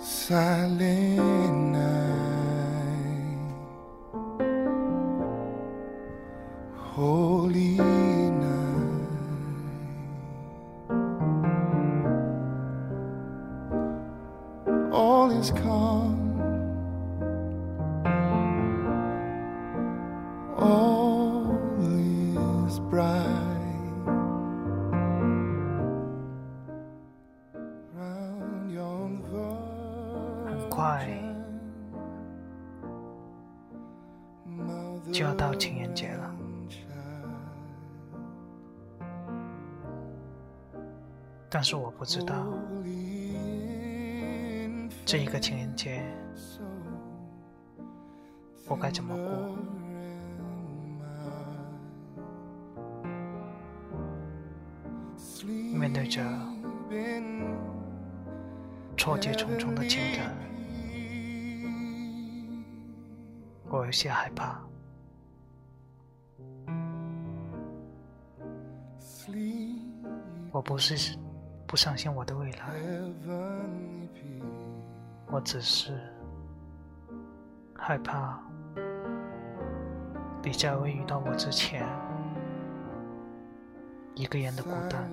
silent night. 快就要到情人节了，但是我不知道这一个情人节我该怎么过。面对着错节重重的情感，我有些害怕。我不是不相信我的未来，我只是害怕你在未遇到我之前，一个人的孤单。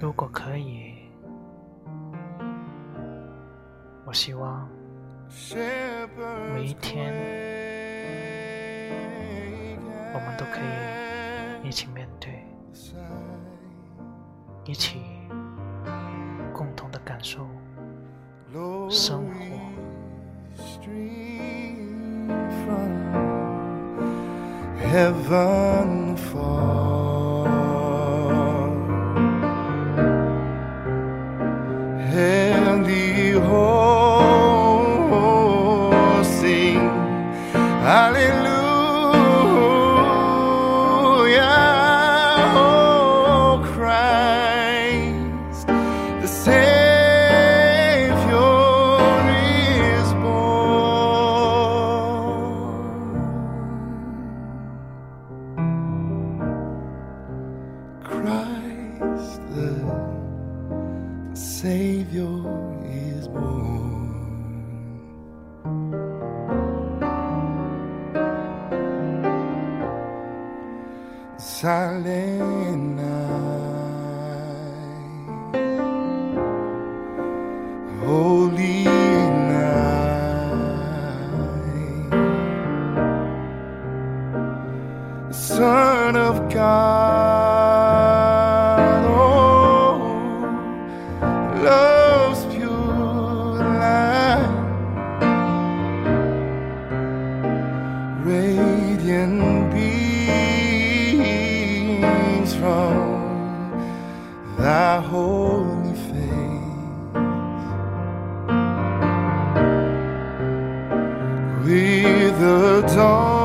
如果可以，我希望每一天我们都可以一起面对，一起共同的感受生活。The sing Hallelujah, oh Christ, the Savior is born. Christ, the Savior is born. Silent night, holy night, Son of God, be the dawn.